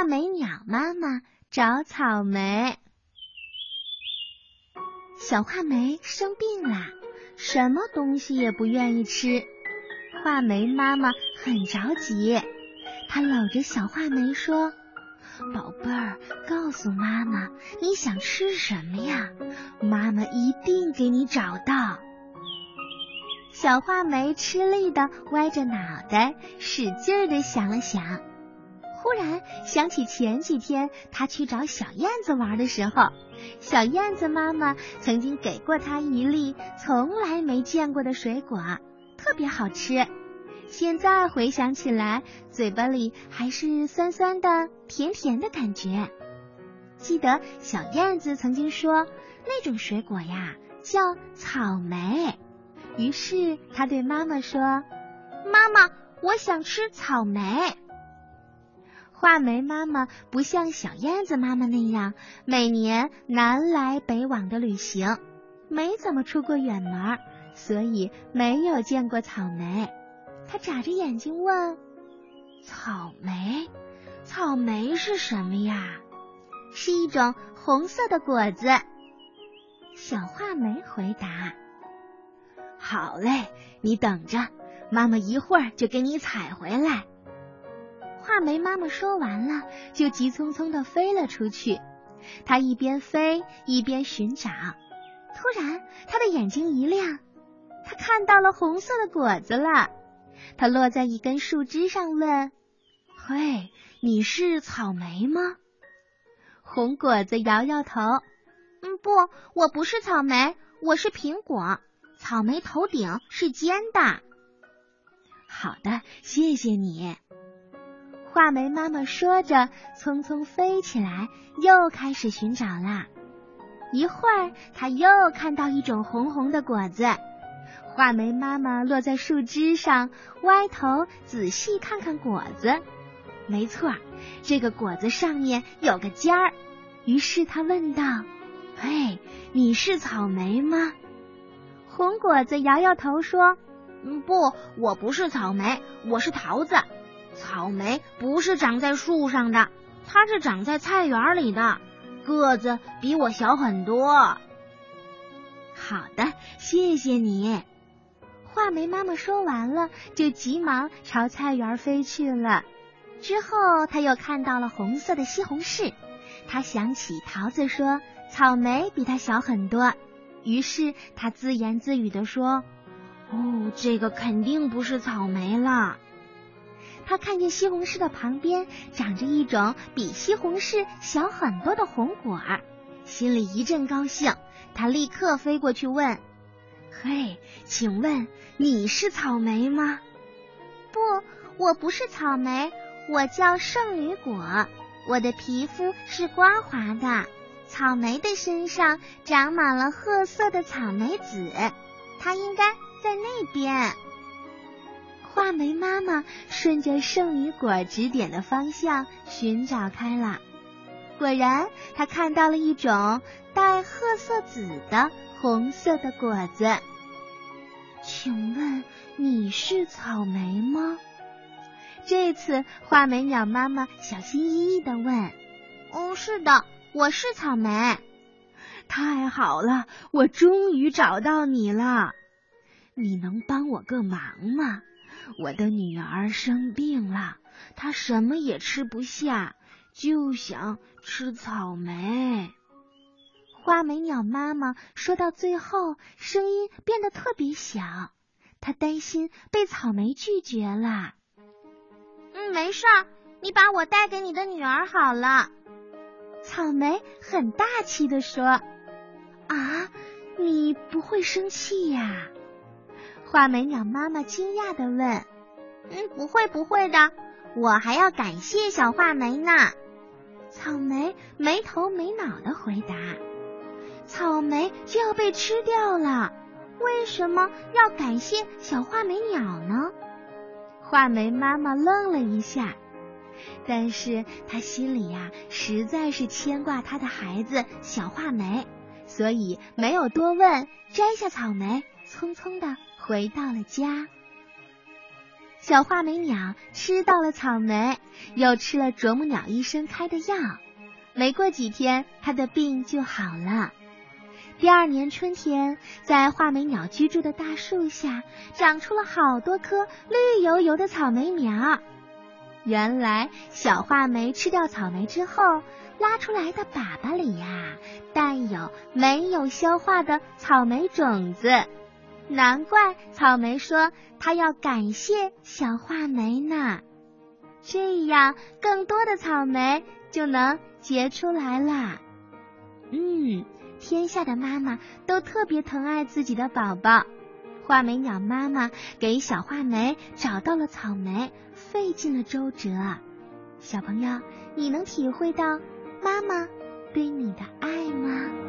画眉鸟妈妈找草莓。小画眉生病啦，什么东西也不愿意吃。画眉妈妈很着急，她搂着小画眉说：“宝贝儿，告诉妈妈你想吃什么呀？妈妈一定给你找到。”小画眉吃力的歪着脑袋，使劲的想了想。突然想起前几天他去找小燕子玩的时候，小燕子妈妈曾经给过他一粒从来没见过的水果，特别好吃。现在回想起来，嘴巴里还是酸酸的、甜甜的感觉。记得小燕子曾经说，那种水果呀叫草莓。于是他对妈妈说：“妈妈，我想吃草莓。”画眉妈妈不像小燕子妈妈那样每年南来北往的旅行，没怎么出过远门，所以没有见过草莓。她眨着眼睛问：“草莓，草莓是什么呀？”“是一种红色的果子。”小画眉回答。“好嘞，你等着，妈妈一会儿就给你采回来。”画眉妈妈说完了，就急匆匆地飞了出去。她一边飞一边寻找，突然，她的眼睛一亮，她看到了红色的果子了。它落在一根树枝上，问：“嘿，你是草莓吗？”红果子摇摇头：“嗯，不，我不是草莓，我是苹果。草莓头顶是尖的。”好的，谢谢你。画眉妈妈说着，匆匆飞起来，又开始寻找啦。一会儿，她又看到一种红红的果子。画眉妈妈落在树枝上，歪头仔细看看果子。没错，这个果子上面有个尖儿。于是她问道：“嘿，你是草莓吗？”红果子摇摇头说：“嗯，不，我不是草莓，我是桃子。”草莓不是长在树上的，它是长在菜园里的，个子比我小很多。好的，谢谢你。画眉妈妈说完了，就急忙朝菜园飞去了。之后，他又看到了红色的西红柿，他想起桃子说草莓比它小很多，于是他自言自语的说：“哦，这个肯定不是草莓了。”他看见西红柿的旁边长着一种比西红柿小很多的红果儿，心里一阵高兴。他立刻飞过去问：“嘿，请问你是草莓吗？”“不，我不是草莓，我叫圣女果。我的皮肤是光滑的，草莓的身上长满了褐色的草莓籽，它应该在那边。”画眉妈妈顺着圣女果指点的方向寻找开了，果然，她看到了一种带褐色籽的红色的果子。请问你是草莓吗？这次画眉鸟妈妈小心翼翼的问：“哦，是的，我是草莓。”太好了，我终于找到你了。你能帮我个忙吗？我的女儿生病了，她什么也吃不下，就想吃草莓。花眉鸟妈妈说到最后，声音变得特别小，她担心被草莓拒绝了。嗯，没事儿，你把我带给你的女儿好了。草莓很大气的说：“啊，你不会生气呀？”画眉鸟妈妈惊讶的问：“嗯，不会不会的，我还要感谢小画眉呢。”草莓没头没脑的回答：“草莓就要被吃掉了，为什么要感谢小画眉鸟呢？”画眉妈妈愣了一下，但是她心里呀实在是牵挂她的孩子小画眉，所以没有多问，摘下草莓，匆匆的。回到了家，小画眉鸟吃到了草莓，又吃了啄木鸟医生开的药，没过几天，它的病就好了。第二年春天，在画眉鸟居住的大树下，长出了好多颗绿油油的草莓苗。原来，小画眉吃掉草莓之后，拉出来的粑粑里呀，带有没有消化的草莓种子。难怪草莓说它要感谢小画眉呢，这样更多的草莓就能结出来啦。嗯。天下的妈妈都特别疼爱自己的宝宝。画眉鸟妈妈给小画眉找到了草莓，费尽了周折。小朋友，你能体会到妈妈对你的爱吗？